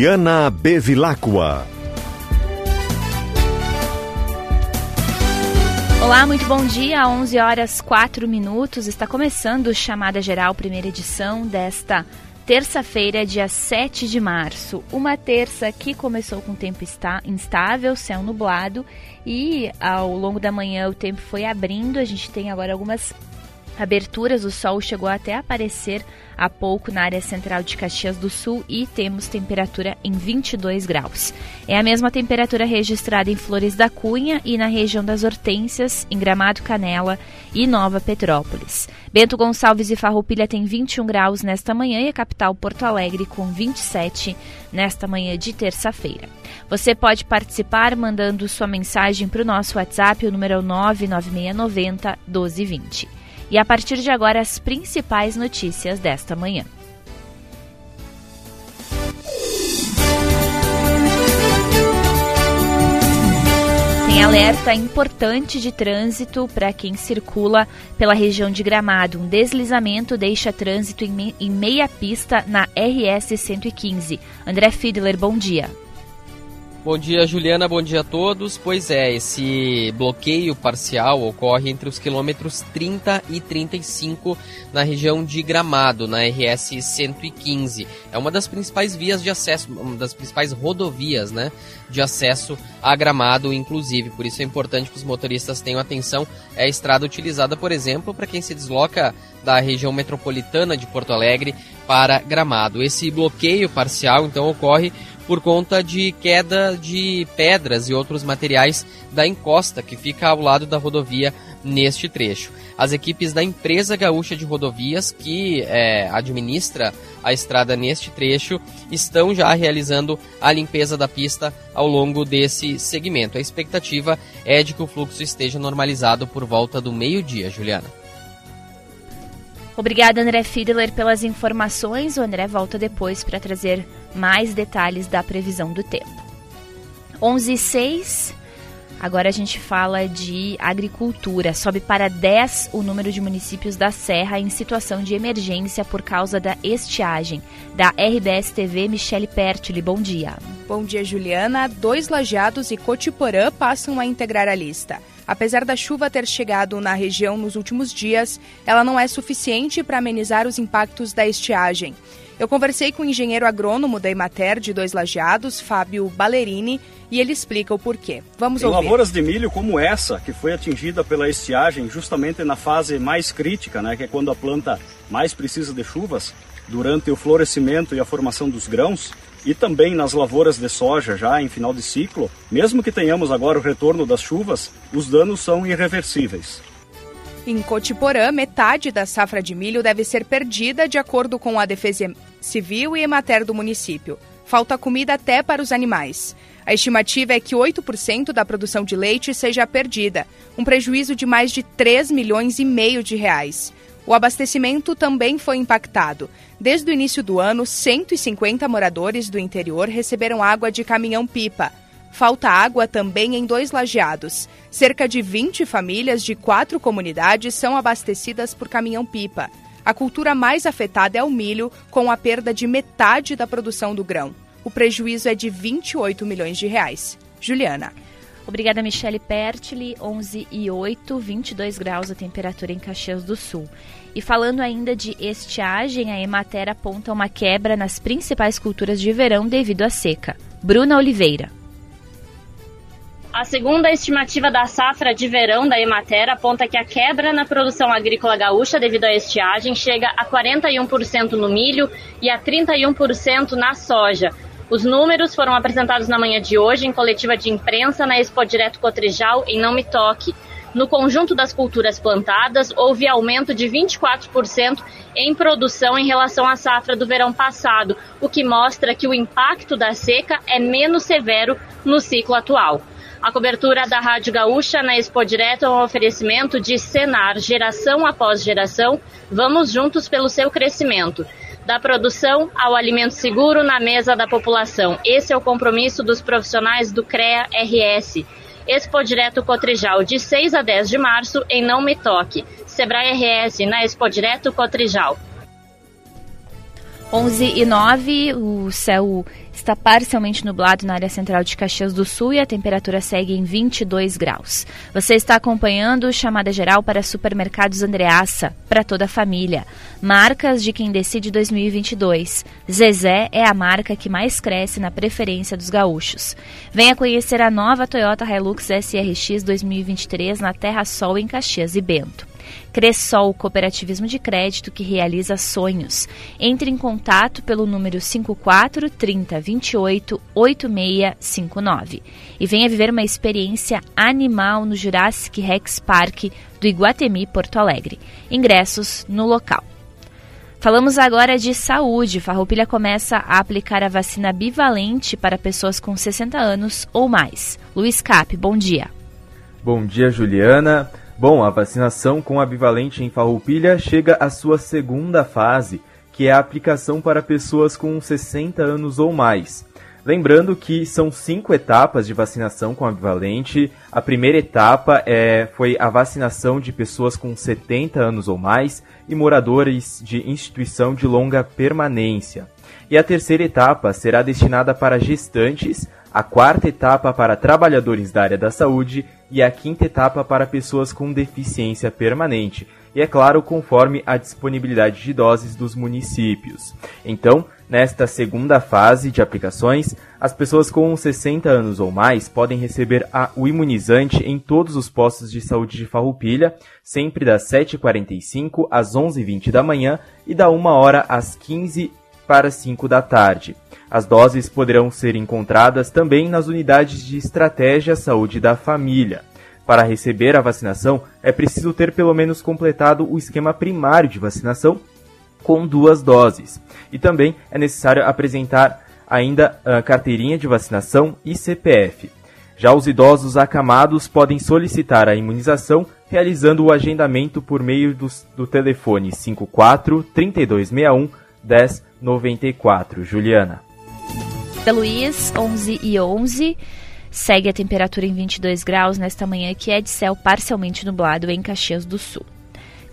Juliana Bevilacqua. Olá, muito bom dia. 11 horas 4 minutos. Está começando o Chamada Geral, primeira edição desta terça-feira, dia 7 de março. Uma terça que começou com tempo instável, céu nublado e ao longo da manhã o tempo foi abrindo. A gente tem agora algumas aberturas, o sol chegou até a aparecer há pouco na área central de Caxias do Sul e temos temperatura em 22 graus. É a mesma temperatura registrada em Flores da Cunha e na região das Hortênsias, em Gramado Canela e Nova Petrópolis. Bento Gonçalves e Farroupilha tem 21 graus nesta manhã e a capital Porto Alegre com 27 nesta manhã de terça-feira. Você pode participar mandando sua mensagem para o nosso WhatsApp, o número é 99690 1220. E a partir de agora, as principais notícias desta manhã. Tem alerta importante de trânsito para quem circula pela região de Gramado. Um deslizamento deixa trânsito em meia pista na RS 115. André Fiedler, bom dia. Bom dia, Juliana. Bom dia a todos. Pois é, esse bloqueio parcial ocorre entre os quilômetros 30 e 35 na região de Gramado, na RS 115. É uma das principais vias de acesso, uma das principais rodovias, né, de acesso a Gramado, inclusive. Por isso é importante que os motoristas tenham atenção. É a estrada utilizada, por exemplo, para quem se desloca da região metropolitana de Porto Alegre para Gramado. Esse bloqueio parcial, então, ocorre por conta de queda de pedras e outros materiais da encosta que fica ao lado da rodovia neste trecho. As equipes da empresa gaúcha de rodovias que é, administra a estrada neste trecho estão já realizando a limpeza da pista ao longo desse segmento. A expectativa é de que o fluxo esteja normalizado por volta do meio-dia, Juliana. Obrigada, André Fiedler, pelas informações. O André volta depois para trazer mais detalhes da previsão do tempo. 11 e 6. Agora a gente fala de agricultura. Sobe para 10 o número de municípios da Serra em situação de emergência por causa da estiagem. Da RBS TV, Michele Pertoli, bom dia. Bom dia, Juliana. Dois lajeados e Cotiporã passam a integrar a lista. Apesar da chuva ter chegado na região nos últimos dias, ela não é suficiente para amenizar os impactos da estiagem. Eu conversei com o engenheiro agrônomo da Emater de Dois Lajeados, Fábio Ballerini, e ele explica o porquê. Vamos em ouvir. lavouras de milho como essa, que foi atingida pela estiagem justamente na fase mais crítica, né, que é quando a planta mais precisa de chuvas, durante o florescimento e a formação dos grãos, e também nas lavouras de soja já em final de ciclo, mesmo que tenhamos agora o retorno das chuvas, os danos são irreversíveis. Em Cotiporã, metade da safra de milho deve ser perdida, de acordo com a Defesa Civil e Emater do município. Falta comida até para os animais. A estimativa é que 8% da produção de leite seja perdida, um prejuízo de mais de 3 milhões e meio de reais. O abastecimento também foi impactado. Desde o início do ano, 150 moradores do interior receberam água de caminhão-pipa. Falta água também em dois lajeados. Cerca de 20 famílias de quatro comunidades são abastecidas por caminhão-pipa. A cultura mais afetada é o milho, com a perda de metade da produção do grão. O prejuízo é de 28 milhões de reais. Juliana. Obrigada, Michele Pertili. 11 e 8, 22 graus a temperatura em Caxias do Sul. E falando ainda de estiagem, a Emater aponta uma quebra nas principais culturas de verão devido à seca. Bruna Oliveira. A segunda estimativa da safra de verão da Emater aponta que a quebra na produção agrícola gaúcha devido à estiagem chega a 41% no milho e a 31% na soja. Os números foram apresentados na manhã de hoje em coletiva de imprensa na Expo Direto Cotrijal, em Não Me Toque. No conjunto das culturas plantadas, houve aumento de 24% em produção em relação à safra do verão passado, o que mostra que o impacto da seca é menos severo no ciclo atual. A cobertura da Rádio Gaúcha na Expo Direto é um oferecimento de Senar, geração após geração. Vamos juntos pelo seu crescimento. Da produção ao alimento seguro na mesa da população. Esse é o compromisso dos profissionais do CREA RS. Expo Direto Cotrijal, de 6 a 10 de março, em Não Me Toque. Sebrae RS, na Expo Direto Cotrijal. 11 e 9, o céu está parcialmente nublado na área central de Caxias do Sul e a temperatura segue em 22 graus. Você está acompanhando chamada geral para supermercados Andreaça, para toda a família. Marcas de quem decide 2022. Zezé é a marca que mais cresce na preferência dos gaúchos. Venha conhecer a nova Toyota Hilux SRX 2023 na Terra Sol em Caxias e Bento. Cressol Cooperativismo de Crédito que realiza sonhos. Entre em contato pelo número 54 30 28 8659 e venha viver uma experiência animal no Jurassic Rex Park do Iguatemi, Porto Alegre. Ingressos no local. Falamos agora de saúde. Farroupilha começa a aplicar a vacina bivalente para pessoas com 60 anos ou mais. Luiz Cap, bom dia. Bom dia, Juliana. Bom, a vacinação com a bivalente em Farroupilha chega à sua segunda fase, que é a aplicação para pessoas com 60 anos ou mais. Lembrando que são cinco etapas de vacinação com a bivalente. A primeira etapa é, foi a vacinação de pessoas com 70 anos ou mais e moradores de instituição de longa permanência. E a terceira etapa será destinada para gestantes, a quarta etapa para trabalhadores da área da saúde e a quinta etapa para pessoas com deficiência permanente, e é claro, conforme a disponibilidade de doses dos municípios. Então, nesta segunda fase de aplicações, as pessoas com 60 anos ou mais podem receber a, o imunizante em todos os postos de saúde de Farroupilha, sempre das 7h45 às 11h20 da manhã e da 1 hora às 15 para 5 da tarde. As doses poderão ser encontradas também nas unidades de estratégia saúde da família. Para receber a vacinação, é preciso ter pelo menos completado o esquema primário de vacinação com duas doses. E também é necessário apresentar ainda a carteirinha de vacinação e CPF. Já os idosos acamados podem solicitar a imunização realizando o agendamento por meio do, do telefone 54 3261 1094. Juliana. Luiz, 11 e 11. Segue a temperatura em 22 graus nesta manhã, que é de céu parcialmente nublado em Caxias do Sul.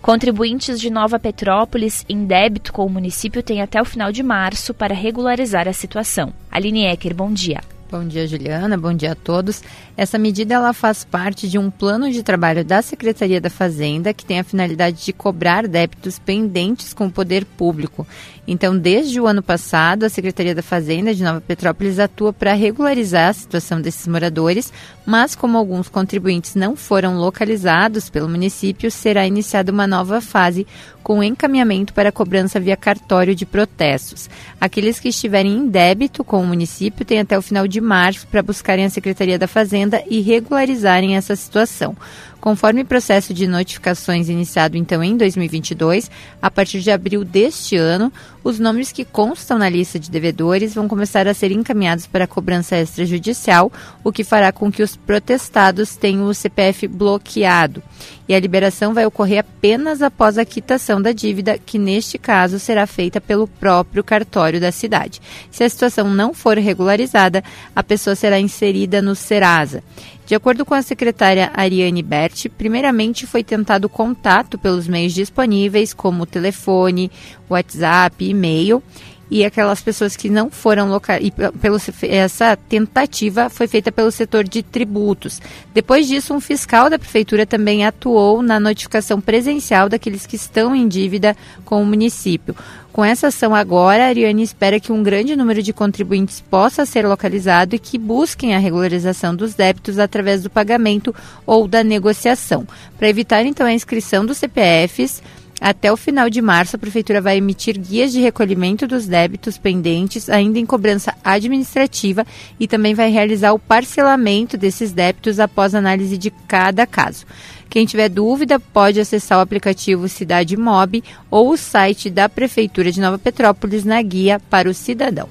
Contribuintes de Nova Petrópolis em débito com o município têm até o final de março para regularizar a situação. Aline Ecker, bom dia. Bom dia, Juliana. Bom dia a todos. Essa medida ela faz parte de um plano de trabalho da Secretaria da Fazenda que tem a finalidade de cobrar débitos pendentes com o poder público. Então, desde o ano passado, a Secretaria da Fazenda de Nova Petrópolis atua para regularizar a situação desses moradores, mas como alguns contribuintes não foram localizados pelo município, será iniciada uma nova fase com encaminhamento para cobrança via cartório de protestos. Aqueles que estiverem em débito com o município têm até o final de março para buscarem a Secretaria da Fazenda e regularizarem essa situação. Conforme processo de notificações iniciado então em 2022, a partir de abril deste ano, os nomes que constam na lista de devedores vão começar a ser encaminhados para cobrança extrajudicial, o que fará com que os protestados tenham o CPF bloqueado. E a liberação vai ocorrer apenas após a quitação da dívida, que neste caso será feita pelo próprio cartório da cidade. Se a situação não for regularizada, a pessoa será inserida no Serasa. De acordo com a secretária Ariane Berti, primeiramente foi tentado contato pelos meios disponíveis, como telefone, WhatsApp, e-mail, e aquelas pessoas que não foram localizadas. Essa tentativa foi feita pelo setor de tributos. Depois disso, um fiscal da prefeitura também atuou na notificação presencial daqueles que estão em dívida com o município. Com essa ação agora, a Ariane espera que um grande número de contribuintes possa ser localizado e que busquem a regularização dos débitos através do pagamento ou da negociação. Para evitar então a inscrição dos CPFs, até o final de março, a Prefeitura vai emitir guias de recolhimento dos débitos pendentes, ainda em cobrança administrativa, e também vai realizar o parcelamento desses débitos após análise de cada caso. Quem tiver dúvida pode acessar o aplicativo Cidade Mob ou o site da Prefeitura de Nova Petrópolis na guia para o cidadão.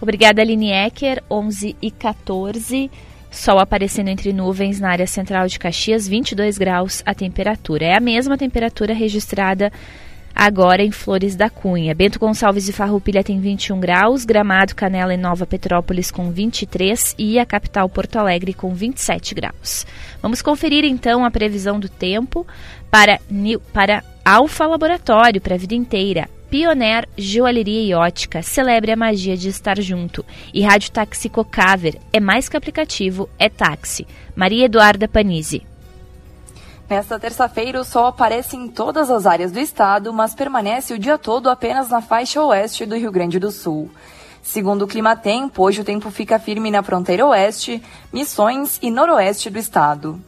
Obrigada, Aline Ecker, 11 e 14. Sol aparecendo entre nuvens na área central de Caxias, 22 graus a temperatura. É a mesma temperatura registrada agora em Flores da Cunha. Bento Gonçalves de Farroupilha tem 21 graus, Gramado, Canela e Nova Petrópolis com 23 e a capital Porto Alegre com 27 graus. Vamos conferir então a previsão do tempo para, para Alfa Laboratório para a vida inteira. Pioneer Joalheria e Ótica celebre a magia de estar junto. E Rádio Táxi Cocaver é mais que aplicativo, é táxi. Maria Eduarda Panizzi. Nesta terça-feira, o sol aparece em todas as áreas do estado, mas permanece o dia todo apenas na faixa oeste do Rio Grande do Sul. Segundo o Clima Tempo, hoje o tempo fica firme na fronteira oeste, Missões e noroeste do estado.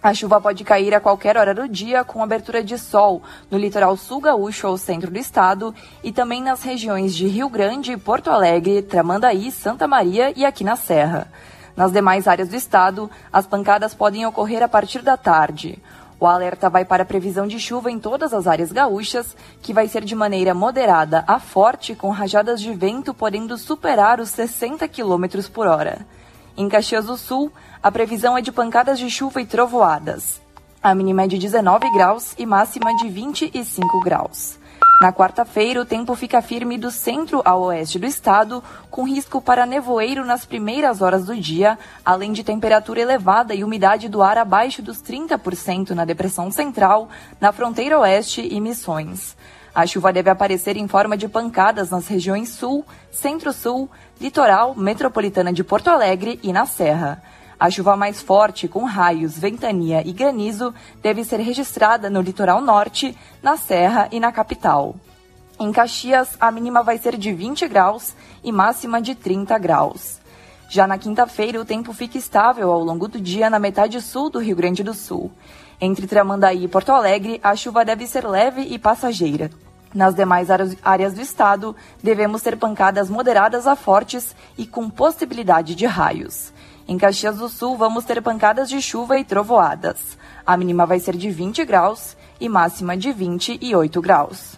A chuva pode cair a qualquer hora do dia, com abertura de sol no litoral sul gaúcho ao centro do estado e também nas regiões de Rio Grande, Porto Alegre, Tramandaí, Santa Maria e aqui na Serra. Nas demais áreas do estado, as pancadas podem ocorrer a partir da tarde. O alerta vai para a previsão de chuva em todas as áreas gaúchas, que vai ser de maneira moderada a forte, com rajadas de vento podendo superar os 60 km por hora. Em Caxias do Sul, a previsão é de pancadas de chuva e trovoadas. A mínima é de 19 graus e máxima de 25 graus. Na quarta-feira, o tempo fica firme do centro ao oeste do estado, com risco para nevoeiro nas primeiras horas do dia, além de temperatura elevada e umidade do ar abaixo dos 30% na depressão central, na fronteira oeste e Missões. A chuva deve aparecer em forma de pancadas nas regiões sul, centro-sul, litoral, metropolitana de Porto Alegre e na Serra. A chuva mais forte, com raios, ventania e granizo, deve ser registrada no litoral norte, na Serra e na capital. Em Caxias, a mínima vai ser de 20 graus e máxima de 30 graus. Já na quinta-feira, o tempo fica estável ao longo do dia na metade sul do Rio Grande do Sul. Entre Tramandaí e Porto Alegre, a chuva deve ser leve e passageira. Nas demais áreas do estado, devemos ter pancadas moderadas a fortes e com possibilidade de raios. Em Caxias do Sul, vamos ter pancadas de chuva e trovoadas. A mínima vai ser de 20 graus e máxima de 28 graus.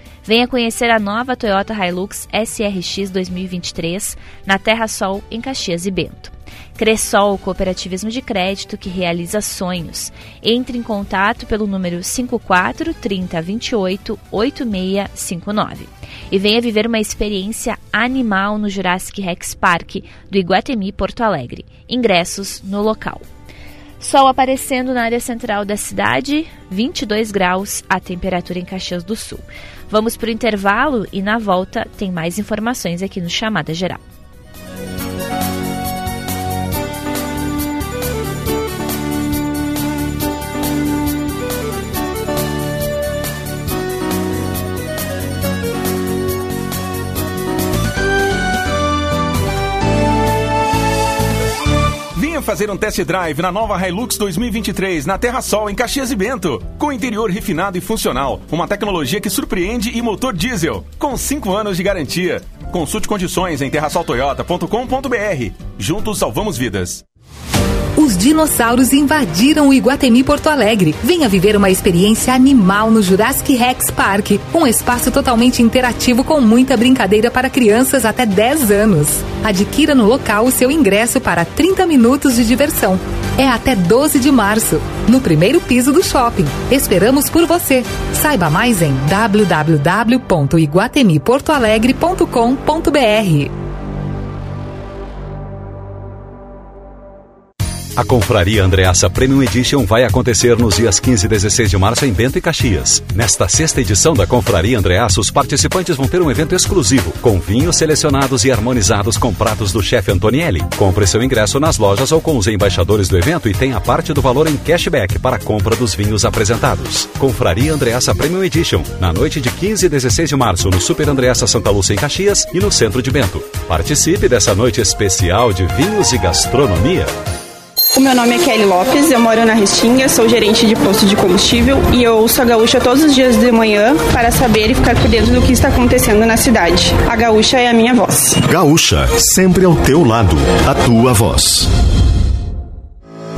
Venha conhecer a nova Toyota Hilux SRX 2023 na Terra Sol, em Caxias e Bento. Cressol, cooperativismo de crédito que realiza sonhos. Entre em contato pelo número 54 30 28 8659 e venha viver uma experiência animal no Jurassic Rex Park do Iguatemi Porto Alegre. Ingressos no local. Sol aparecendo na área central da cidade, 22 graus a temperatura em Caxias do Sul. Vamos para o intervalo e na volta tem mais informações aqui no Chamada Geral. Fazer um test drive na nova Hilux 2023 na Terra Sol, em Caxias e Bento. Com interior refinado e funcional, uma tecnologia que surpreende e motor diesel, com 5 anos de garantia. Consulte condições em terrasoltoyota.com.br. Juntos salvamos vidas. Os dinossauros invadiram o Iguatemi Porto Alegre. Venha viver uma experiência animal no Jurassic Rex Park, um espaço totalmente interativo com muita brincadeira para crianças até 10 anos. Adquira no local o seu ingresso para 30 minutos de diversão. É até 12 de março, no primeiro piso do shopping. Esperamos por você. Saiba mais em www.iguatemiportoalegre.com.br. A Confraria Andreassa Premium Edition vai acontecer nos dias 15 e 16 de março em Bento e Caxias. Nesta sexta edição da Confraria Andreassa, os participantes vão ter um evento exclusivo, com vinhos selecionados e harmonizados com pratos do chefe Antonielli. Compre seu ingresso nas lojas ou com os embaixadores do evento e tenha parte do valor em cashback para a compra dos vinhos apresentados. Confraria Andreassa Premium Edition, na noite de 15 e 16 de março, no Super Andreassa Santa Lúcia em Caxias e no centro de Bento. Participe dessa noite especial de vinhos e gastronomia. O meu nome é Kelly Lopes, eu moro na Restinga, sou gerente de posto de combustível e eu ouço a Gaúcha todos os dias de manhã para saber e ficar por dentro do que está acontecendo na cidade. A Gaúcha é a minha voz. Gaúcha, sempre ao teu lado, a tua voz.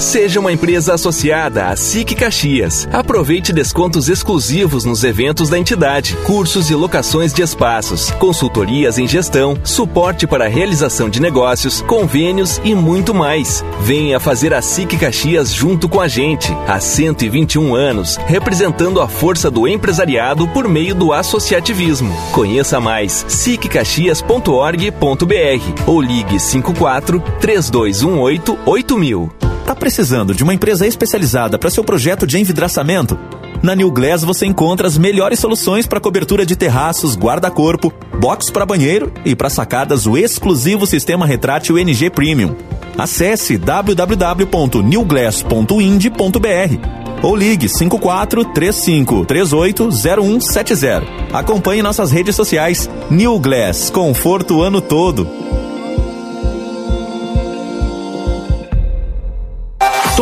Seja uma empresa associada à SIC Caxias. Aproveite descontos exclusivos nos eventos da entidade, cursos e locações de espaços, consultorias em gestão, suporte para a realização de negócios, convênios e muito mais. Venha fazer a SIC Caxias junto com a gente. Há 121 anos, representando a força do empresariado por meio do associativismo. Conheça mais siccaxias.org.br ou ligue 54 3218 8000. Tá precisando de uma empresa especializada para seu projeto de envidraçamento? Na New Glass você encontra as melhores soluções para cobertura de terraços, guarda-corpo, box para banheiro e para sacadas o exclusivo sistema retrátil NG Premium. Acesse www.newglass.ind.br ou ligue 54 35 38 0170. Acompanhe nossas redes sociais. New Glass, conforto o ano todo.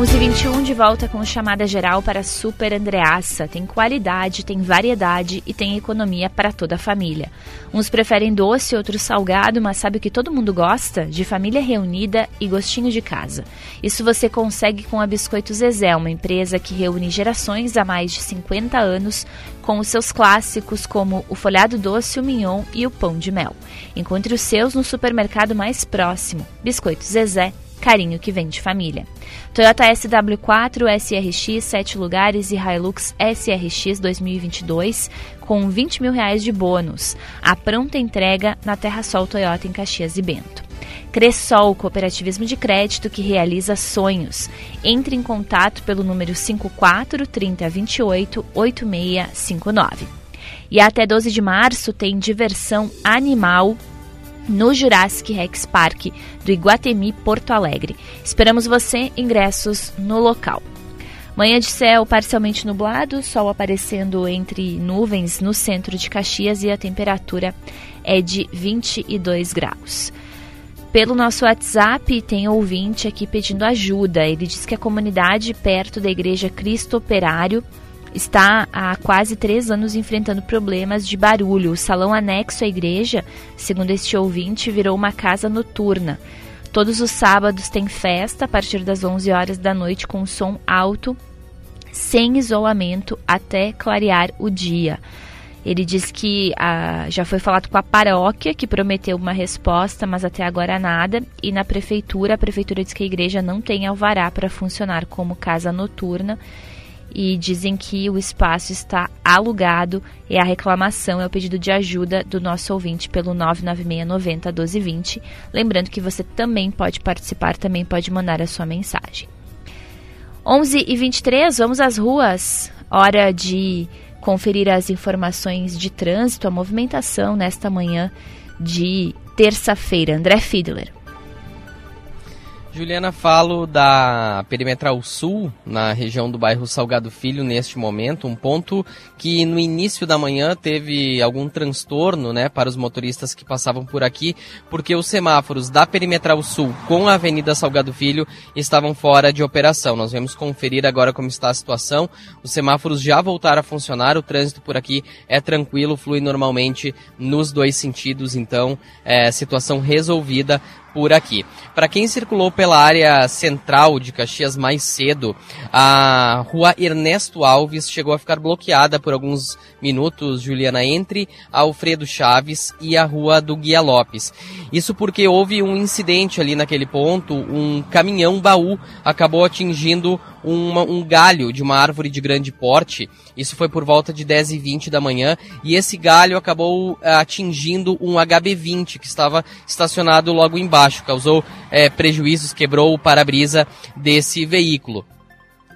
Onze 21 de volta com chamada geral para Super Andreassa. Tem qualidade, tem variedade e tem economia para toda a família. Uns preferem doce, outros salgado, mas sabe o que todo mundo gosta? De família reunida e gostinho de casa. Isso você consegue com a Biscoito Zezé, uma empresa que reúne gerações há mais de 50 anos com os seus clássicos como o folhado doce, o mignon e o pão de mel. Encontre os seus no supermercado mais próximo. Biscoito Zezé, carinho que vem de família. Toyota SW4, SRX 7 lugares e Hilux SRX 2022 com 20 mil reais de bônus. A pronta entrega na Terra Sol Toyota em Caxias e Bento. Cressol, cooperativismo de crédito que realiza sonhos. Entre em contato pelo número 54 3028 8659. E até 12 de março tem diversão animal no Jurassic Rex Park do Iguatemi Porto Alegre. Esperamos você, ingressos no local. Manhã de céu parcialmente nublado, sol aparecendo entre nuvens no centro de Caxias e a temperatura é de 22 graus. Pelo nosso WhatsApp, tem ouvinte aqui pedindo ajuda. Ele diz que a comunidade perto da Igreja Cristo Operário está há quase três anos enfrentando problemas de barulho. O salão anexo à igreja, segundo este ouvinte, virou uma casa noturna. Todos os sábados tem festa a partir das 11 horas da noite com som alto, sem isolamento, até clarear o dia. Ele diz que ah, já foi falado com a paróquia, que prometeu uma resposta, mas até agora nada. E na prefeitura, a prefeitura diz que a igreja não tem alvará para funcionar como casa noturna e dizem que o espaço está alugado e a reclamação é o pedido de ajuda do nosso ouvinte pelo 996 90 1220. Lembrando que você também pode participar, também pode mandar a sua mensagem. 11 e 23, vamos às ruas. Hora de conferir as informações de trânsito, a movimentação nesta manhã de terça-feira. André Fiedler. Juliana, falo da Perimetral Sul, na região do bairro Salgado Filho, neste momento, um ponto que no início da manhã teve algum transtorno né, para os motoristas que passavam por aqui, porque os semáforos da Perimetral Sul com a Avenida Salgado Filho estavam fora de operação. Nós vamos conferir agora como está a situação. Os semáforos já voltaram a funcionar, o trânsito por aqui é tranquilo, flui normalmente nos dois sentidos, então é situação resolvida por aqui. Para quem circulou pela área central de Caxias mais cedo, a rua Ernesto Alves chegou a ficar bloqueada por alguns minutos, Juliana, entre Alfredo Chaves e a rua do Guia Lopes. Isso porque houve um incidente ali naquele ponto, um caminhão baú acabou atingindo uma, um galho de uma árvore de grande porte. Isso foi por volta de 10 e 20 da manhã. E esse galho acabou eh, atingindo um HB20 que estava estacionado logo embaixo. Causou é, prejuízos, quebrou o para-brisa desse veículo.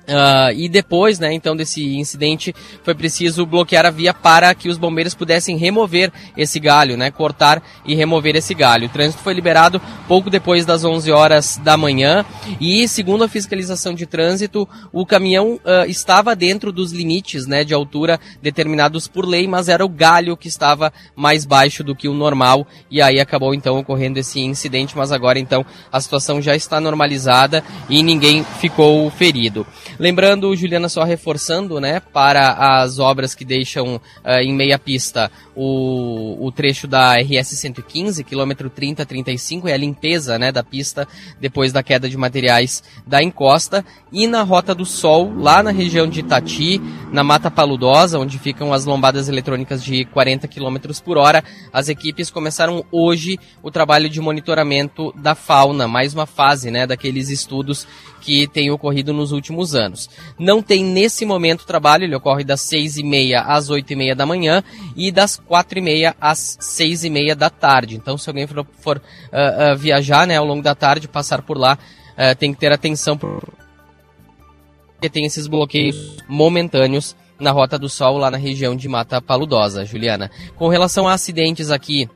Uh, e depois, né, então, desse incidente, foi preciso bloquear a via para que os bombeiros pudessem remover esse galho, né, cortar e remover esse galho. O trânsito foi liberado pouco depois das 11 horas da manhã e, segundo a fiscalização de trânsito, o caminhão uh, estava dentro dos limites, né, de altura determinados por lei, mas era o galho que estava mais baixo do que o normal e aí acabou então ocorrendo esse incidente, mas agora então a situação já está normalizada e ninguém ficou ferido. Lembrando, Juliana, só reforçando, né, para as obras que deixam uh, em meia pista o, o trecho da RS 115, quilômetro 3035, é a limpeza, né, da pista depois da queda de materiais da encosta, e na Rota do Sol, lá na região de Itati, na Mata Paludosa, onde ficam as lombadas eletrônicas de 40 km por hora, as equipes começaram hoje o trabalho de monitoramento da fauna, mais uma fase, né, daqueles estudos que têm ocorrido nos últimos anos. Não tem nesse momento trabalho, ele ocorre das 6 e meia às 8 e meia da manhã e das 4 e meia às 6 e meia da tarde. Então, se alguém for, for uh, uh, viajar né, ao longo da tarde, passar por lá, uh, tem que ter atenção porque tem esses bloqueios momentâneos na Rota do Sol, lá na região de Mata Paludosa, Juliana. Com relação a acidentes aqui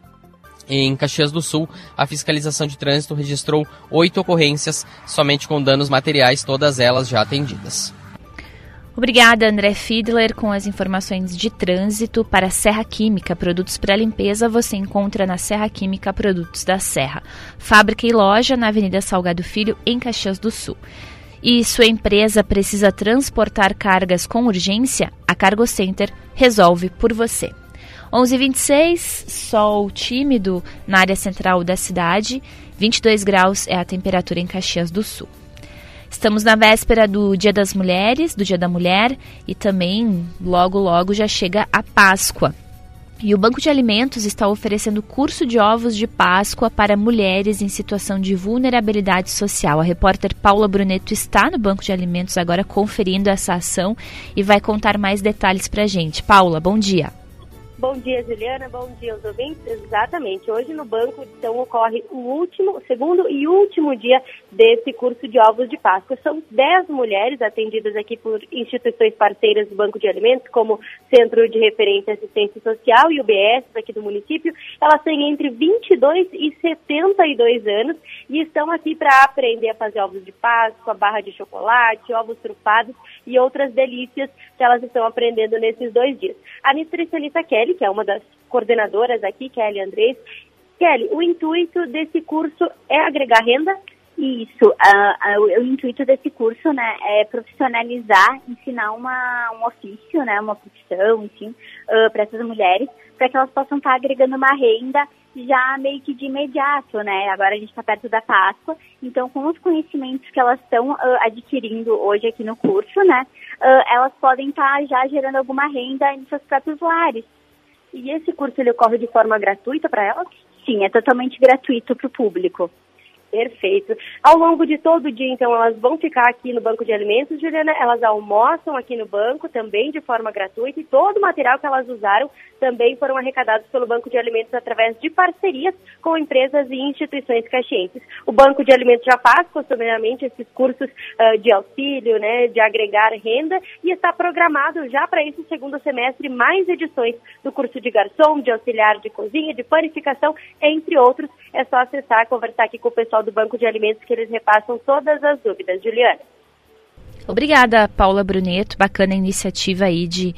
em Caxias do Sul, a fiscalização de trânsito registrou oito ocorrências, somente com danos materiais, todas elas já atendidas. Obrigada, André Fiedler, com as informações de trânsito para Serra Química. Produtos para limpeza você encontra na Serra Química Produtos da Serra. Fábrica e loja na Avenida Salgado Filho, em Caxias do Sul. E sua empresa precisa transportar cargas com urgência? A Cargo Center resolve por você. 11:26, sol tímido na área central da cidade. 22 graus é a temperatura em Caxias do Sul. Estamos na véspera do Dia das Mulheres, do Dia da Mulher, e também logo logo já chega a Páscoa. E o Banco de Alimentos está oferecendo curso de ovos de Páscoa para mulheres em situação de vulnerabilidade social. A repórter Paula Bruneto está no Banco de Alimentos agora conferindo essa ação e vai contar mais detalhes para a gente. Paula, bom dia. Bom dia, Juliana. Bom dia aos ouvintes. Exatamente. Hoje no banco, então, ocorre o último, segundo e último dia desse curso de ovos de Páscoa. São 10 mulheres atendidas aqui por instituições parceiras do Banco de Alimentos, como Centro de Referência e Assistência Social e o BS aqui do município. Elas têm entre 22 e 72 anos e estão aqui para aprender a fazer ovos de Páscoa, barra de chocolate, ovos trufados e outras delícias que elas estão aprendendo nesses dois dias. A nutricionista Kelly Kelly, que é uma das coordenadoras aqui, Kelly Andrés. Kelly, o intuito desse curso é agregar renda? Isso, uh, uh, o, o, intuito desse curso, né, é profissionalizar, ensinar uma, um ofício, né, uma profissão, enfim, uh, para essas mulheres, para que elas possam estar tá agregando uma renda já meio que de imediato, né? Agora a gente está perto da Páscoa, então com os conhecimentos que elas estão adquirindo hoje aqui no curso, né, elas podem estar tá já gerando alguma renda em seus próprios lares. E esse curso ele ocorre de forma gratuita para elas? Sim, é totalmente gratuito para o público. Perfeito. Ao longo de todo o dia, então, elas vão ficar aqui no banco de alimentos, Juliana. Elas almoçam aqui no banco também de forma gratuita e todo o material que elas usaram também foram arrecadados pelo Banco de Alimentos através de parcerias com empresas e instituições caxienses. O Banco de Alimentos já faz costumeiramente esses cursos uh, de auxílio, né, de agregar renda e está programado já para esse segundo semestre mais edições do curso de garçom, de auxiliar de cozinha, de panificação, entre outros. É só acessar, conversar aqui com o pessoal do Banco de Alimentos que eles repassam todas as dúvidas. Juliana. Obrigada, Paula Bruneto. Bacana a iniciativa aí de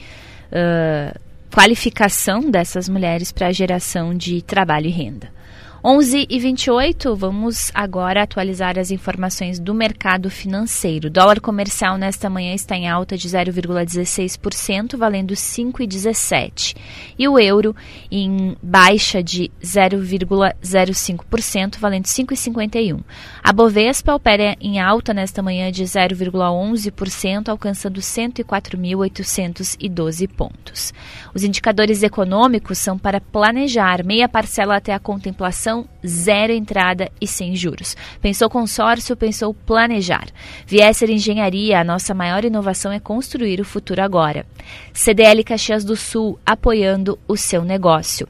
uh, qualificação dessas mulheres para a geração de trabalho e renda. 11 e 28, vamos agora atualizar as informações do mercado financeiro. O dólar comercial nesta manhã está em alta de 0,16%, valendo 5,17. E o euro em baixa de 0,05%, valendo 5,51. A Bovespa opera em alta nesta manhã de 0,11%, alcançando 104.812 pontos. Os indicadores econômicos são para planejar meia parcela até a contemplação zero entrada e sem juros. Pensou consórcio, pensou planejar. Viesser Engenharia, a nossa maior inovação é construir o futuro agora. CDL Caxias do Sul, apoiando o seu negócio.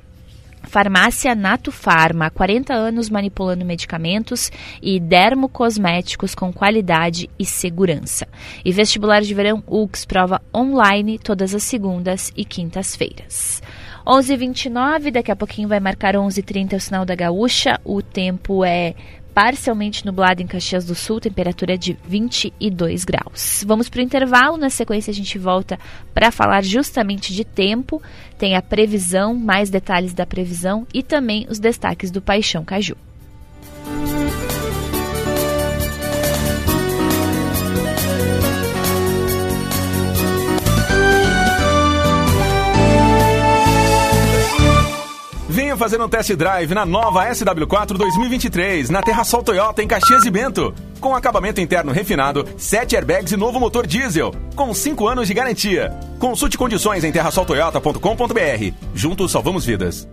Farmácia Nato Farma, há 40 anos manipulando medicamentos e dermocosméticos com qualidade e segurança. E vestibular de verão UX, prova online todas as segundas e quintas-feiras. 11h29, daqui a pouquinho vai marcar 11h30 o sinal da gaúcha. O tempo é parcialmente nublado em Caxias do Sul, temperatura de 22 graus. Vamos para o intervalo, na sequência a gente volta para falar justamente de tempo, tem a previsão, mais detalhes da previsão e também os destaques do Paixão Caju. Venha fazer um test drive na nova SW4 2023, na Terra Sol Toyota, em Caxias e Bento. Com acabamento interno refinado, 7 airbags e novo motor diesel, com 5 anos de garantia. Consulte condições em terrasoltoyota.com.br. Juntos salvamos vidas.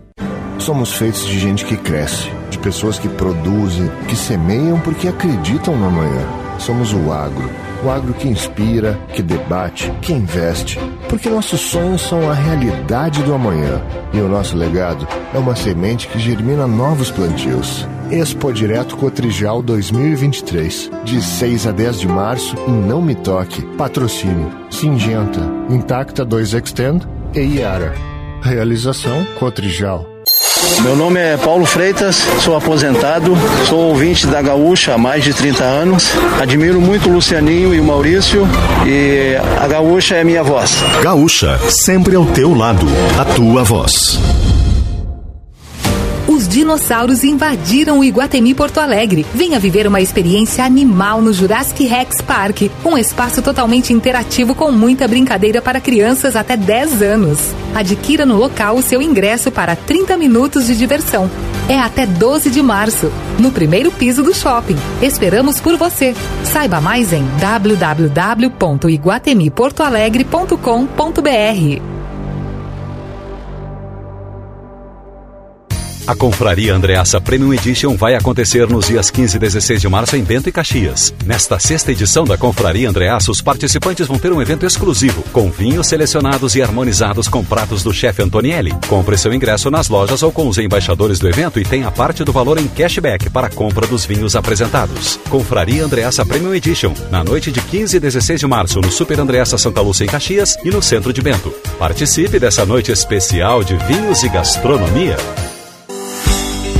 Somos feitos de gente que cresce, de pessoas que produzem, que semeiam porque acreditam no amanhã. Somos o agro o agro que inspira, que debate, que investe. Porque nossos sonhos são a realidade do amanhã. E o nosso legado é uma semente que germina novos plantios. Expo Direto Cotrijal 2023. De 6 a 10 de março em Não Me Toque. Patrocínio. Singenta. Intacta 2 Extend e Iara. Realização Cotrijal. Meu nome é Paulo Freitas, sou aposentado, sou ouvinte da Gaúcha há mais de 30 anos. Admiro muito o Lucianinho e o Maurício e a Gaúcha é minha voz. Gaúcha, sempre ao teu lado, a tua voz dinossauros invadiram o Iguatemi Porto Alegre. Venha viver uma experiência animal no Jurassic Rex Park, um espaço totalmente interativo com muita brincadeira para crianças até 10 anos. Adquira no local o seu ingresso para 30 minutos de diversão. É até 12 de março, no primeiro piso do shopping. Esperamos por você. Saiba mais em www.iguatemiportoalegre.com.br. A Confraria Andreassa Premium Edition vai acontecer nos dias 15 e 16 de março em Bento e Caxias. Nesta sexta edição da Confraria Andreassa, os participantes vão ter um evento exclusivo, com vinhos selecionados e harmonizados com pratos do chefe Antonielli. Compre seu ingresso nas lojas ou com os embaixadores do evento e tenha parte do valor em cashback para a compra dos vinhos apresentados. Confraria Andreassa Premium Edition, na noite de 15 e 16 de março, no Super Andreassa Santa Lúcia em Caxias e no centro de Bento. Participe dessa noite especial de vinhos e gastronomia.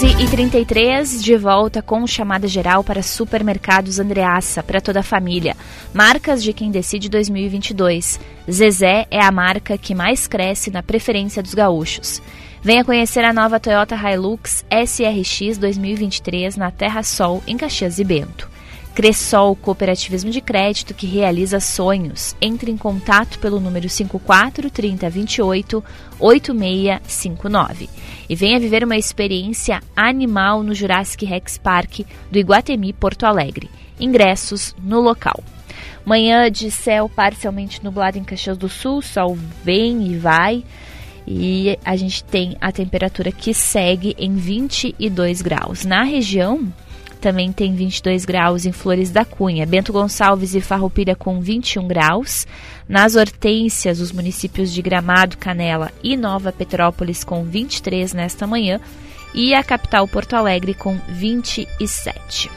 11h33, de volta com chamada geral para supermercados Andreaça, para toda a família. Marcas de quem decide 2022. Zezé é a marca que mais cresce na preferência dos gaúchos. Venha conhecer a nova Toyota Hilux SRX 2023 na Terra Sol, em Caxias e Bento. Cressol Cooperativismo de Crédito que realiza sonhos. Entre em contato pelo número 54 3028 8659 e venha viver uma experiência animal no Jurassic Rex Park do Iguatemi Porto Alegre. Ingressos no local. Manhã de céu parcialmente nublado em Caxias do Sul, sol vem e vai. E a gente tem a temperatura que segue em 22 graus. Na região, também tem 22 graus em Flores da Cunha. Bento Gonçalves e Farroupilha com 21 graus. Nas Hortências, os municípios de Gramado, Canela e Nova Petrópolis com 23 nesta manhã. E a capital Porto Alegre com 27.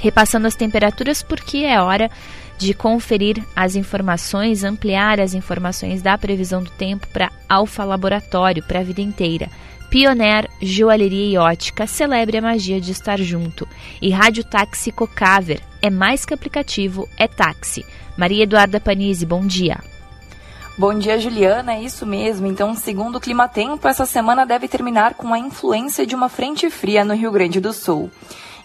Repassando as temperaturas porque é hora de conferir as informações, ampliar as informações da previsão do tempo para Alfa Laboratório, para a vida inteira. Pioneer Joalheria e Ótica celebre a magia de estar junto. E Rádio Táxi Cocaver é mais que aplicativo, é táxi. Maria Eduarda Panizzi, bom dia. Bom dia, Juliana. É isso mesmo. Então, segundo o Clima Tempo, essa semana deve terminar com a influência de uma frente fria no Rio Grande do Sul.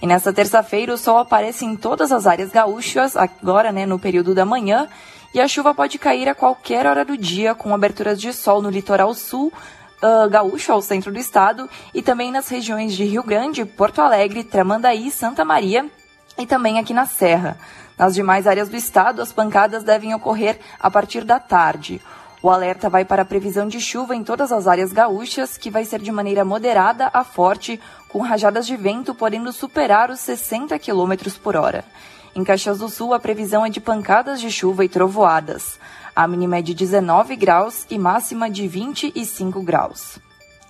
E nessa terça-feira, o sol aparece em todas as áreas gaúchas, agora né, no período da manhã, e a chuva pode cair a qualquer hora do dia, com aberturas de sol no litoral sul, uh, gaúcho ao centro do estado e também nas regiões de Rio Grande, Porto Alegre, Tramandaí, Santa Maria e também aqui na Serra. Nas demais áreas do estado, as pancadas devem ocorrer a partir da tarde. O alerta vai para a previsão de chuva em todas as áreas gaúchas, que vai ser de maneira moderada a forte, com rajadas de vento podendo superar os 60 km por hora. Em Caxias do Sul, a previsão é de pancadas de chuva e trovoadas. A mínima é de 19 graus e máxima de 25 graus.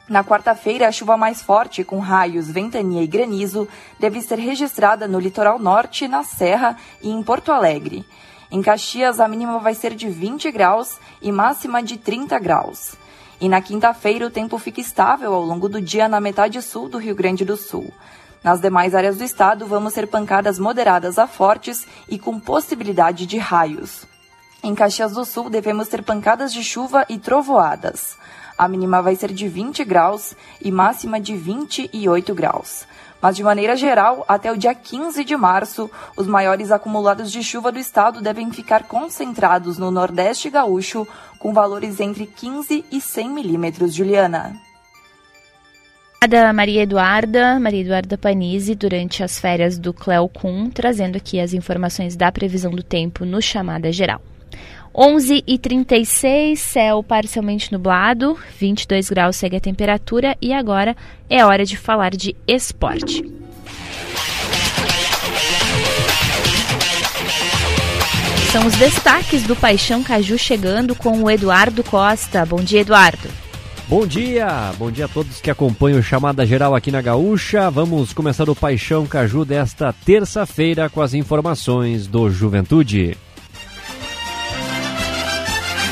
Na quarta-feira, a chuva mais forte, com raios, ventania e granizo, deve ser registrada no litoral norte, na Serra e em Porto Alegre. Em Caxias, a mínima vai ser de 20 graus e máxima de 30 graus. E na quinta-feira, o tempo fica estável ao longo do dia na metade sul do Rio Grande do Sul. Nas demais áreas do estado, vamos ter pancadas moderadas a fortes e com possibilidade de raios. Em Caxias do Sul, devemos ter pancadas de chuva e trovoadas. A mínima vai ser de 20 graus e máxima de 28 graus. Mas, de maneira geral, até o dia 15 de março, os maiores acumulados de chuva do estado devem ficar concentrados no Nordeste Gaúcho, com valores entre 15 e 100 milímetros, Juliana. Obrigada, Maria Eduarda, Maria Eduarda Panizzi, durante as férias do Cleocum, trazendo aqui as informações da previsão do tempo no Chamada Geral. 11 e 36, céu parcialmente nublado, 22 graus segue a temperatura e agora é hora de falar de esporte. São os destaques do Paixão Caju chegando com o Eduardo Costa. Bom dia, Eduardo. Bom dia, bom dia a todos que acompanham o Chamada Geral aqui na Gaúcha. Vamos começar o Paixão Caju desta terça-feira com as informações do Juventude.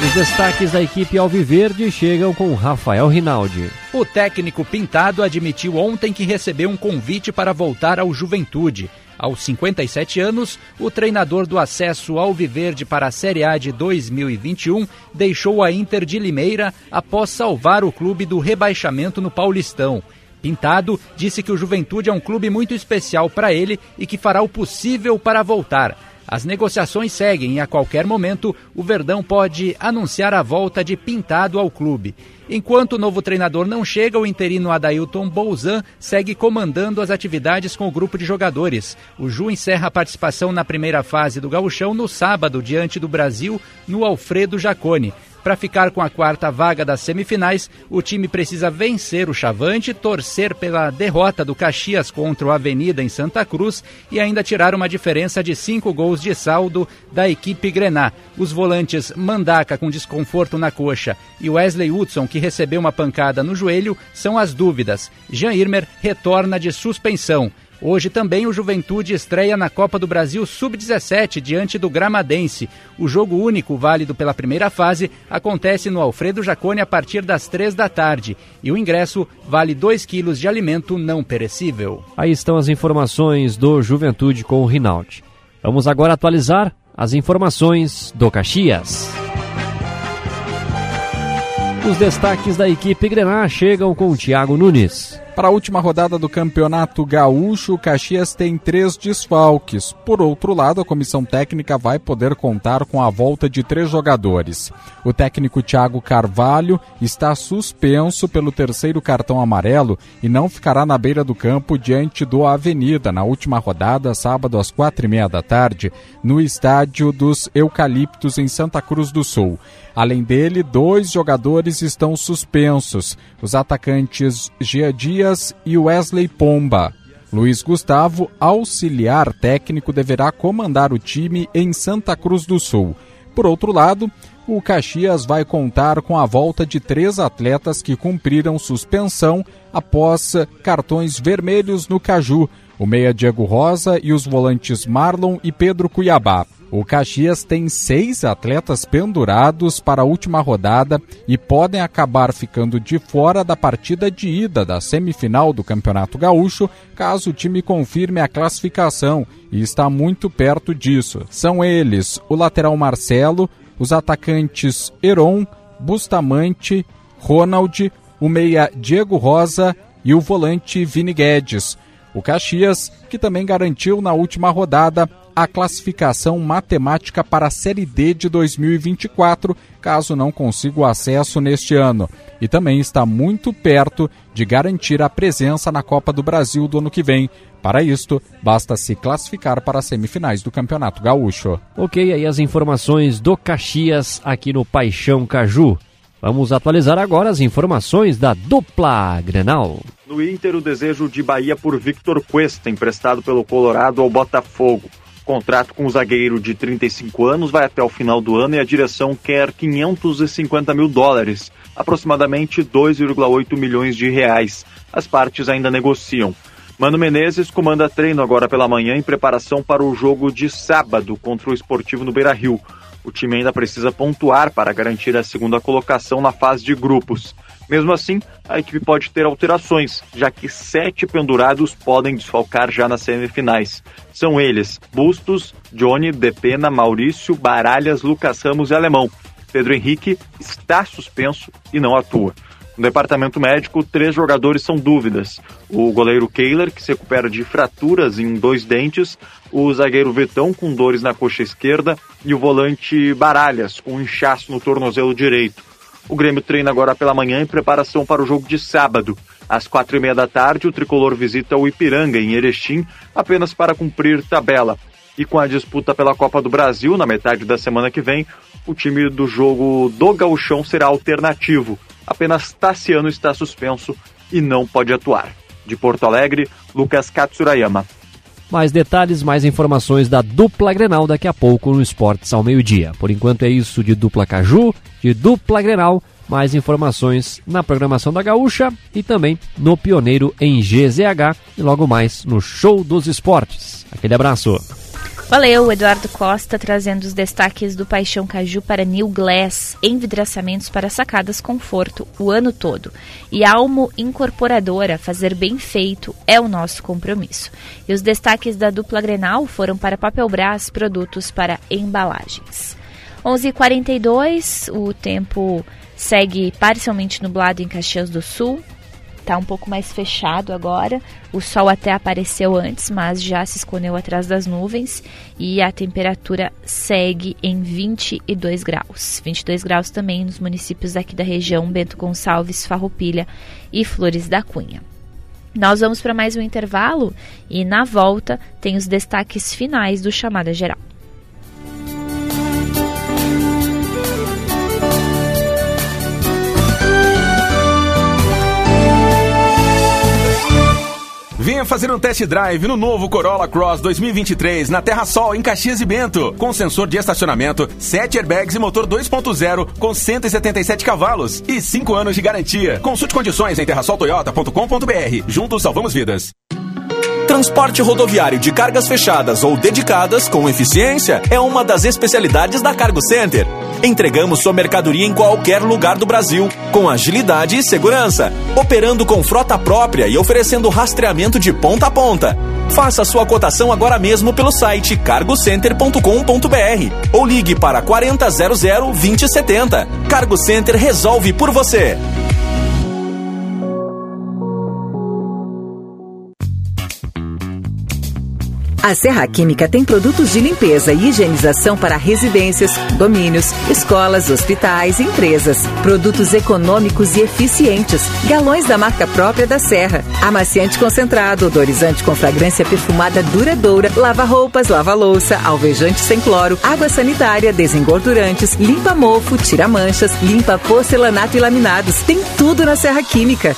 Os destaques da equipe Alviverde chegam com Rafael Rinaldi. O técnico Pintado admitiu ontem que recebeu um convite para voltar ao Juventude. Aos 57 anos, o treinador do acesso Alviverde para a Série A de 2021 deixou a Inter de Limeira após salvar o clube do rebaixamento no Paulistão. Pintado disse que o Juventude é um clube muito especial para ele e que fará o possível para voltar. As negociações seguem e a qualquer momento o Verdão pode anunciar a volta de Pintado ao clube. Enquanto o novo treinador não chega, o interino Adailton Bouzan segue comandando as atividades com o grupo de jogadores. O Ju encerra a participação na primeira fase do gauchão no sábado, diante do Brasil, no Alfredo Jacone. Para ficar com a quarta vaga das semifinais, o time precisa vencer o Chavante, torcer pela derrota do Caxias contra o Avenida em Santa Cruz e ainda tirar uma diferença de cinco gols de saldo da equipe Grená. Os volantes Mandaca com desconforto na coxa e Wesley Hudson, que recebeu uma pancada no joelho, são as dúvidas. Jean Irmer retorna de suspensão. Hoje também o Juventude estreia na Copa do Brasil Sub-17 diante do Gramadense. O jogo único, válido pela primeira fase, acontece no Alfredo Jacone a partir das três da tarde. E o ingresso vale 2 quilos de alimento não perecível. Aí estão as informações do Juventude com o Rinaldi. Vamos agora atualizar as informações do Caxias. Os destaques da equipe Grená chegam com o Thiago Nunes. Para a última rodada do Campeonato Gaúcho, o Caxias tem três desfalques. Por outro lado, a comissão técnica vai poder contar com a volta de três jogadores. O técnico Thiago Carvalho está suspenso pelo terceiro cartão amarelo e não ficará na beira do campo diante do Avenida na última rodada, sábado às quatro e meia da tarde, no estádio dos Eucaliptos em Santa Cruz do Sul. Além dele, dois jogadores estão suspensos: os atacantes Gia Dias e Wesley Pomba. Luiz Gustavo, auxiliar técnico, deverá comandar o time em Santa Cruz do Sul. Por outro lado, o Caxias vai contar com a volta de três atletas que cumpriram suspensão após cartões vermelhos no Caju: o meia Diego Rosa e os volantes Marlon e Pedro Cuiabá. O Caxias tem seis atletas pendurados para a última rodada e podem acabar ficando de fora da partida de ida da semifinal do Campeonato Gaúcho, caso o time confirme a classificação, e está muito perto disso. São eles o lateral Marcelo, os atacantes Heron, Bustamante, Ronald, o meia Diego Rosa e o volante Vini Guedes. O Caxias, que também garantiu na última rodada a classificação matemática para a Série D de 2024, caso não consiga o acesso neste ano. E também está muito perto de garantir a presença na Copa do Brasil do ano que vem. Para isto, basta se classificar para as semifinais do Campeonato Gaúcho. Ok, aí as informações do Caxias aqui no Paixão Caju. Vamos atualizar agora as informações da dupla Grenal. No Inter, o desejo de Bahia por Victor Cuesta, emprestado pelo Colorado ao Botafogo. Contrato com o zagueiro de 35 anos vai até o final do ano e a direção quer 550 mil dólares, aproximadamente 2,8 milhões de reais. As partes ainda negociam. Mano Menezes comanda treino agora pela manhã em preparação para o jogo de sábado contra o Esportivo no Beira Rio. O time ainda precisa pontuar para garantir a segunda colocação na fase de grupos. Mesmo assim, a equipe pode ter alterações, já que sete pendurados podem desfalcar já nas semifinais. São eles: Bustos, Johnny, Depena, Maurício, Baralhas, Lucas Ramos e Alemão. Pedro Henrique está suspenso e não atua. No departamento médico, três jogadores são dúvidas. O goleiro Kehler, que se recupera de fraturas em dois dentes, o zagueiro Vetão, com dores na coxa esquerda, e o volante Baralhas, com um inchaço no tornozelo direito. O Grêmio treina agora pela manhã em preparação para o jogo de sábado. Às quatro e meia da tarde, o tricolor visita o Ipiranga, em Erechim, apenas para cumprir tabela. E com a disputa pela Copa do Brasil, na metade da semana que vem, o time do jogo do Gauchão será alternativo. Apenas Tassiano está suspenso e não pode atuar. De Porto Alegre, Lucas Katsurayama. Mais detalhes, mais informações da dupla Grenal daqui a pouco no Esportes ao meio-dia. Por enquanto é isso de dupla Caju, de dupla Grenal. Mais informações na programação da Gaúcha e também no Pioneiro em GZH e logo mais no Show dos Esportes. Aquele abraço. Valeu, Eduardo Costa, trazendo os destaques do Paixão Caju para New Glass, envidraçamentos para sacadas conforto o ano todo. E Almo Incorporadora, fazer bem feito é o nosso compromisso. E os destaques da dupla Grenal foram para Papel Brás, produtos para embalagens. 11h42, o tempo segue parcialmente nublado em Caxias do Sul, Está um pouco mais fechado agora. O sol até apareceu antes, mas já se escondeu atrás das nuvens e a temperatura segue em 22 graus. 22 graus também nos municípios aqui da região Bento Gonçalves, Farroupilha e Flores da Cunha. Nós vamos para mais um intervalo e na volta tem os destaques finais do Chamada Geral. Venha fazer um test drive no novo Corolla Cross 2023 na Terra Sol, em Caxias e Bento. Com sensor de estacionamento, 7 airbags e motor 2.0 com 177 cavalos e 5 anos de garantia. Consulte condições em terrasoltoyota.com.br. Juntos salvamos vidas. Transporte rodoviário de cargas fechadas ou dedicadas com eficiência é uma das especialidades da Cargo Center. Entregamos sua mercadoria em qualquer lugar do Brasil, com agilidade e segurança, operando com frota própria e oferecendo rastreamento de ponta a ponta. Faça sua cotação agora mesmo pelo site cargocenter.com.br ou ligue para 4000 2070. Cargo Center resolve por você. A Serra Química tem produtos de limpeza e higienização para residências, domínios, escolas, hospitais e empresas. Produtos econômicos e eficientes. Galões da marca própria da Serra. Amaciante concentrado, odorizante com fragrância perfumada duradoura, lava-roupas, lava-louça, alvejante sem cloro, água sanitária, desengordurantes, limpa-mofo, tira-manchas, limpa porcelanato e laminados. Tem tudo na Serra Química.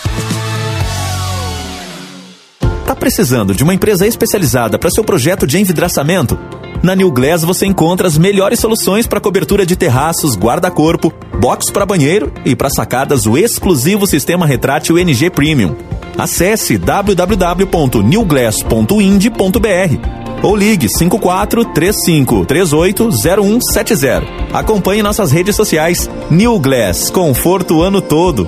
Tá precisando de uma empresa especializada para seu projeto de envidraçamento? Na New Glass você encontra as melhores soluções para cobertura de terraços, guarda-corpo, box para banheiro e para sacadas o exclusivo sistema retrátil NG Premium. Acesse www.newglass.ind.br ou ligue 54 35 38 0170. Acompanhe nossas redes sociais. New Glass, conforto o ano todo.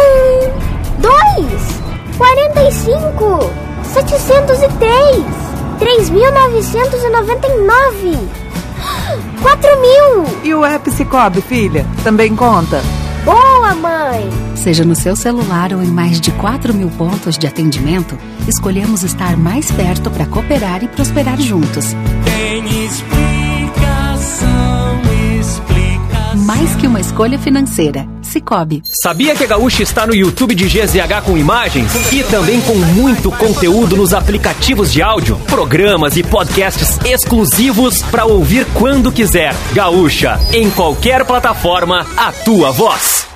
Um, dois, quarenta e cinco, setecentos e três, três mil novecentos e noventa e nove, quatro mil. E o app Cicobi, filha, também conta? Boa, mãe! Seja no seu celular ou em mais de 4 mil pontos de atendimento, escolhemos estar mais perto para cooperar e prosperar juntos. Tem explicação, explicação. Mais que uma escolha financeira. Cicobi. Sabia que a Gaúcha está no YouTube de GZH com imagens? E também com muito conteúdo nos aplicativos de áudio, programas e podcasts exclusivos para ouvir quando quiser. Gaúcha, em qualquer plataforma, a tua voz.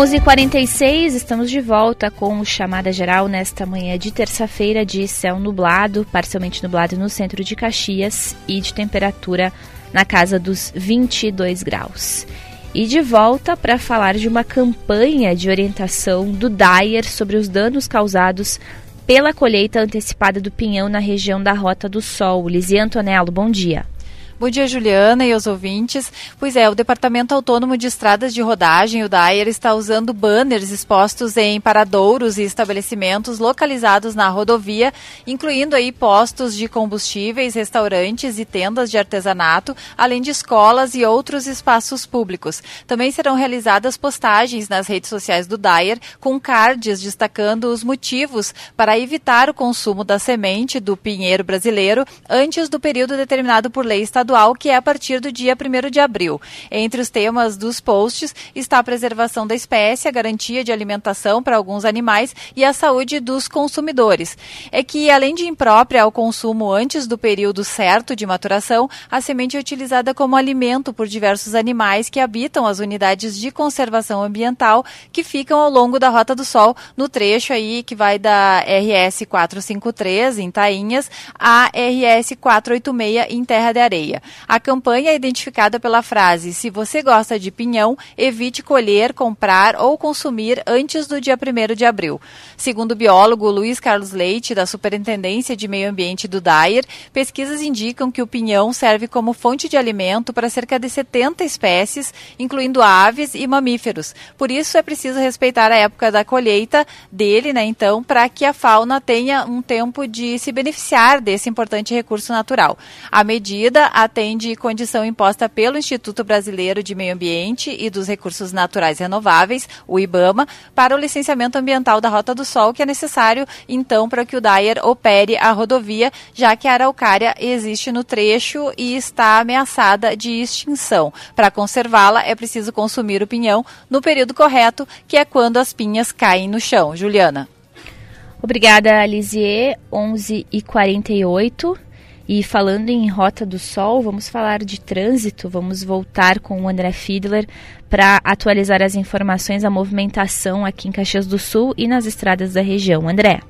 Onze h 46 estamos de volta com o Chamada Geral nesta manhã de terça-feira de céu nublado, parcialmente nublado no centro de Caxias e de temperatura na casa dos 22 graus. E de volta para falar de uma campanha de orientação do Dyer sobre os danos causados pela colheita antecipada do pinhão na região da Rota do Sol. Lizia Antonello, bom dia. Bom dia, Juliana e os ouvintes. Pois é, o Departamento Autônomo de Estradas de Rodagem, o DAER, está usando banners expostos em paradouros e estabelecimentos localizados na rodovia, incluindo aí postos de combustíveis, restaurantes e tendas de artesanato, além de escolas e outros espaços públicos. Também serão realizadas postagens nas redes sociais do DAER com cards destacando os motivos para evitar o consumo da semente do pinheiro brasileiro antes do período determinado por lei estadual estadual, que é a partir do dia 1 de abril. Entre os temas dos posts está a preservação da espécie, a garantia de alimentação para alguns animais e a saúde dos consumidores. É que, além de imprópria ao consumo antes do período certo de maturação, a semente é utilizada como alimento por diversos animais que habitam as unidades de conservação ambiental que ficam ao longo da Rota do Sol, no trecho aí que vai da RS 453 em Tainhas a RS 486 em Terra de Areia. A campanha é identificada pela frase: se você gosta de pinhão, evite colher, comprar ou consumir antes do dia 1 de abril. Segundo o biólogo Luiz Carlos Leite, da Superintendência de Meio Ambiente do DAIR, pesquisas indicam que o pinhão serve como fonte de alimento para cerca de 70 espécies, incluindo aves e mamíferos. Por isso é preciso respeitar a época da colheita dele, né, então, para que a fauna tenha um tempo de se beneficiar desse importante recurso natural. A medida atende condição imposta pelo Instituto Brasileiro de Meio Ambiente e dos Recursos Naturais Renováveis, o IBAMA, para o licenciamento ambiental da Rota do Sol, que é necessário, então, para que o DAIR opere a rodovia, já que a araucária existe no trecho e está ameaçada de extinção. Para conservá-la, é preciso consumir o pinhão no período correto, que é quando as pinhas caem no chão. Juliana. Obrigada, Lisier. 11h48. E falando em Rota do Sol, vamos falar de trânsito. Vamos voltar com o André Fiedler para atualizar as informações da movimentação aqui em Caxias do Sul e nas estradas da região. André.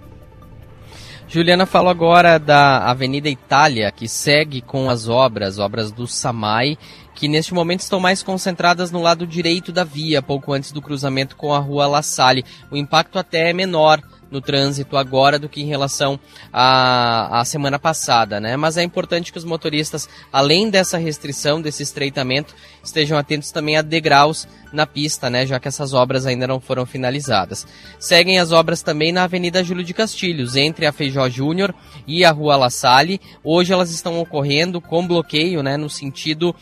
Juliana falou agora da Avenida Itália, que segue com as obras, obras do SAMAI, que neste momento estão mais concentradas no lado direito da via, pouco antes do cruzamento com a rua La Salle. O impacto até é menor no trânsito agora do que em relação à, à semana passada, né? Mas é importante que os motoristas, além dessa restrição, desse estreitamento, estejam atentos também a degraus na pista, né? Já que essas obras ainda não foram finalizadas. Seguem as obras também na Avenida Júlio de Castilhos, entre a Feijó Júnior e a Rua La Salle. Hoje elas estão ocorrendo com bloqueio, né? No sentido,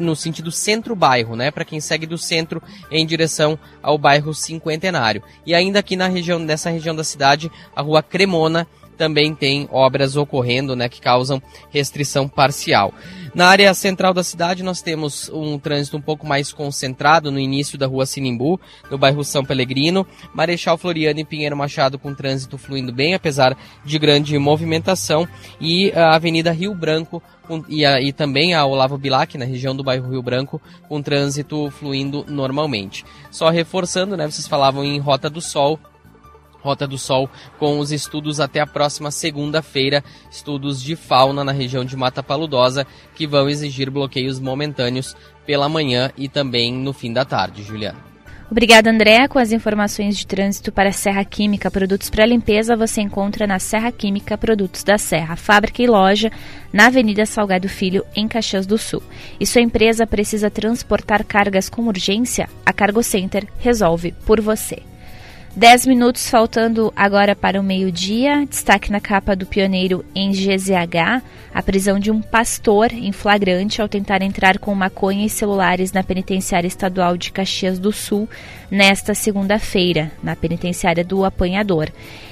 no sentido centro-bairro, né? Para quem segue do centro em direção ao bairro Cinquentenário. E ainda aqui na região, nessa região da cidade, a Rua Cremona também tem obras ocorrendo, né, que causam restrição parcial. Na área central da cidade, nós temos um trânsito um pouco mais concentrado no início da rua Sinimbu, no bairro São Pelegrino, Marechal Floriano e Pinheiro Machado com trânsito fluindo bem, apesar de grande movimentação, e a Avenida Rio Branco e, a, e, também a Olavo Bilac, na região do bairro Rio Branco, com trânsito fluindo normalmente. Só reforçando, né, vocês falavam em Rota do Sol, Rota do Sol com os estudos até a próxima segunda-feira, estudos de fauna na região de Mata Paludosa, que vão exigir bloqueios momentâneos pela manhã e também no fim da tarde, Juliana. Obrigada, André. Com as informações de trânsito para Serra Química Produtos para Limpeza, você encontra na Serra Química Produtos da Serra, fábrica e loja, na Avenida Salgado Filho, em Caxias do Sul. E sua empresa precisa transportar cargas com urgência? A Cargo Center resolve por você. Dez minutos faltando agora para o meio-dia. Destaque na capa do pioneiro em GZH, a prisão de um pastor em flagrante ao tentar entrar com maconha e celulares na penitenciária estadual de Caxias do Sul nesta segunda-feira, na penitenciária do Apanhador.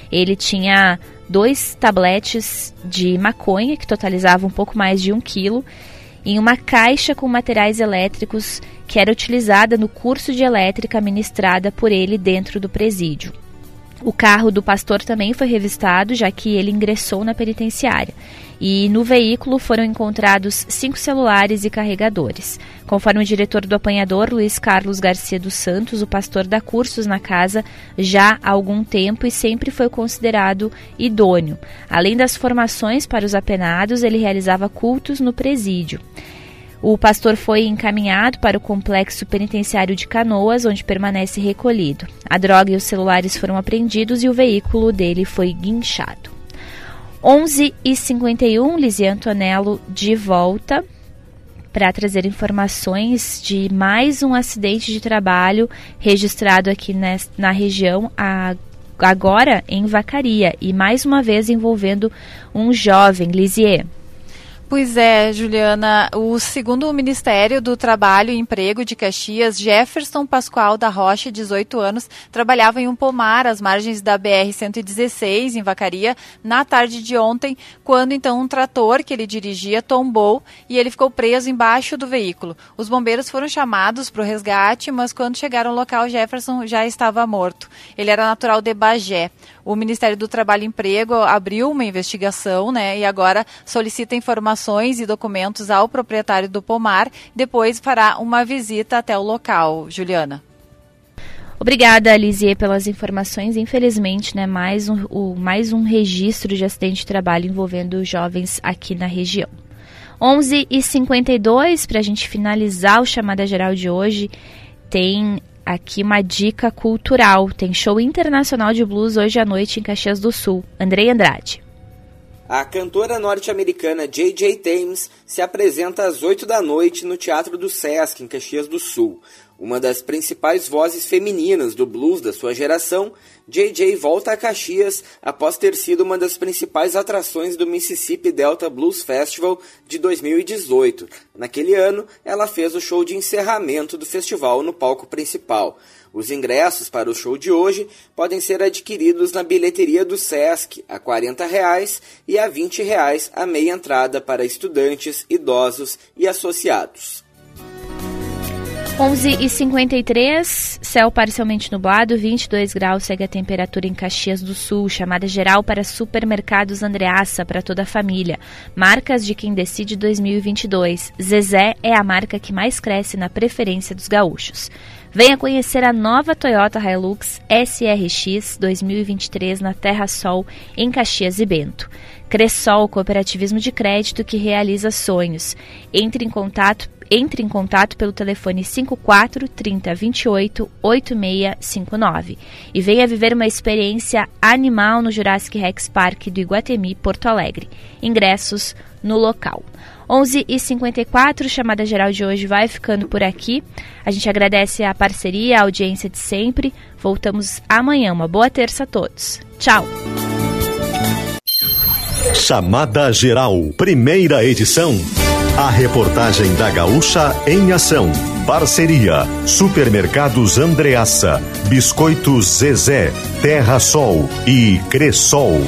Ele tinha dois tabletes de maconha que totalizavam um pouco mais de um quilo em uma caixa com materiais elétricos que era utilizada no curso de elétrica ministrada por ele dentro do presídio. O carro do pastor também foi revistado, já que ele ingressou na penitenciária. E no veículo foram encontrados cinco celulares e carregadores. Conforme o diretor do apanhador, Luiz Carlos Garcia dos Santos, o pastor dá cursos na casa já há algum tempo e sempre foi considerado idôneo. Além das formações para os apenados, ele realizava cultos no presídio. O pastor foi encaminhado para o complexo penitenciário de Canoas, onde permanece recolhido. A droga e os celulares foram apreendidos e o veículo dele foi guinchado. 11h51, Lizzie Antonello de volta para trazer informações de mais um acidente de trabalho registrado aqui na região, agora em Vacaria, e mais uma vez envolvendo um jovem, Lisier. Pois é, Juliana. O segundo Ministério do Trabalho e Emprego de Caxias, Jefferson Pascoal da Rocha, 18 anos, trabalhava em um pomar às margens da BR-116, em Vacaria, na tarde de ontem, quando então um trator que ele dirigia tombou e ele ficou preso embaixo do veículo. Os bombeiros foram chamados para o resgate, mas quando chegaram ao local, Jefferson já estava morto. Ele era natural de Bagé. O Ministério do Trabalho e Emprego abriu uma investigação, né, e agora solicita informações e documentos ao proprietário do pomar, depois fará uma visita até o local. Juliana. Obrigada, Lisier, pelas informações. Infelizmente, né, mais um, o, mais um registro de acidente de trabalho envolvendo jovens aqui na região. 11 e 52 para a gente finalizar o chamada geral de hoje, tem aqui uma dica cultural. Tem show internacional de blues hoje à noite em Caxias do Sul. Andrei Andrade. A cantora norte-americana J.J. Thames se apresenta às 8 da noite no Teatro do Sesc, em Caxias do Sul. Uma das principais vozes femininas do blues da sua geração, JJ volta a Caxias após ter sido uma das principais atrações do Mississippi Delta Blues Festival de 2018. Naquele ano, ela fez o show de encerramento do festival no palco principal. Os ingressos para o show de hoje podem ser adquiridos na bilheteria do Sesc a 40 reais e a 20 reais a meia entrada para estudantes, idosos e associados. 11 e 53 céu parcialmente nublado, 22 graus segue a temperatura em Caxias do Sul, chamada geral para supermercados Andreaça para toda a família. Marcas de quem decide 2022. Zezé é a marca que mais cresce na preferência dos gaúchos. Venha conhecer a nova Toyota Hilux SRX 2023 na Terra Sol, em Caxias e Bento. Cressol, cooperativismo de crédito que realiza sonhos. Entre em contato entre em contato pelo telefone 54 30 28 8659 e venha viver uma experiência animal no Jurassic Rex Park do Iguatemi, Porto Alegre. Ingressos no local. 11 e 54 chamada geral de hoje vai ficando por aqui. A gente agradece a parceria, a audiência de sempre. Voltamos amanhã. Uma boa terça a todos. Tchau. Chamada Geral, primeira edição. A reportagem da Gaúcha em ação. Parceria: Supermercados Andreaça, Biscoitos Zezé, Terra Sol e Cressol.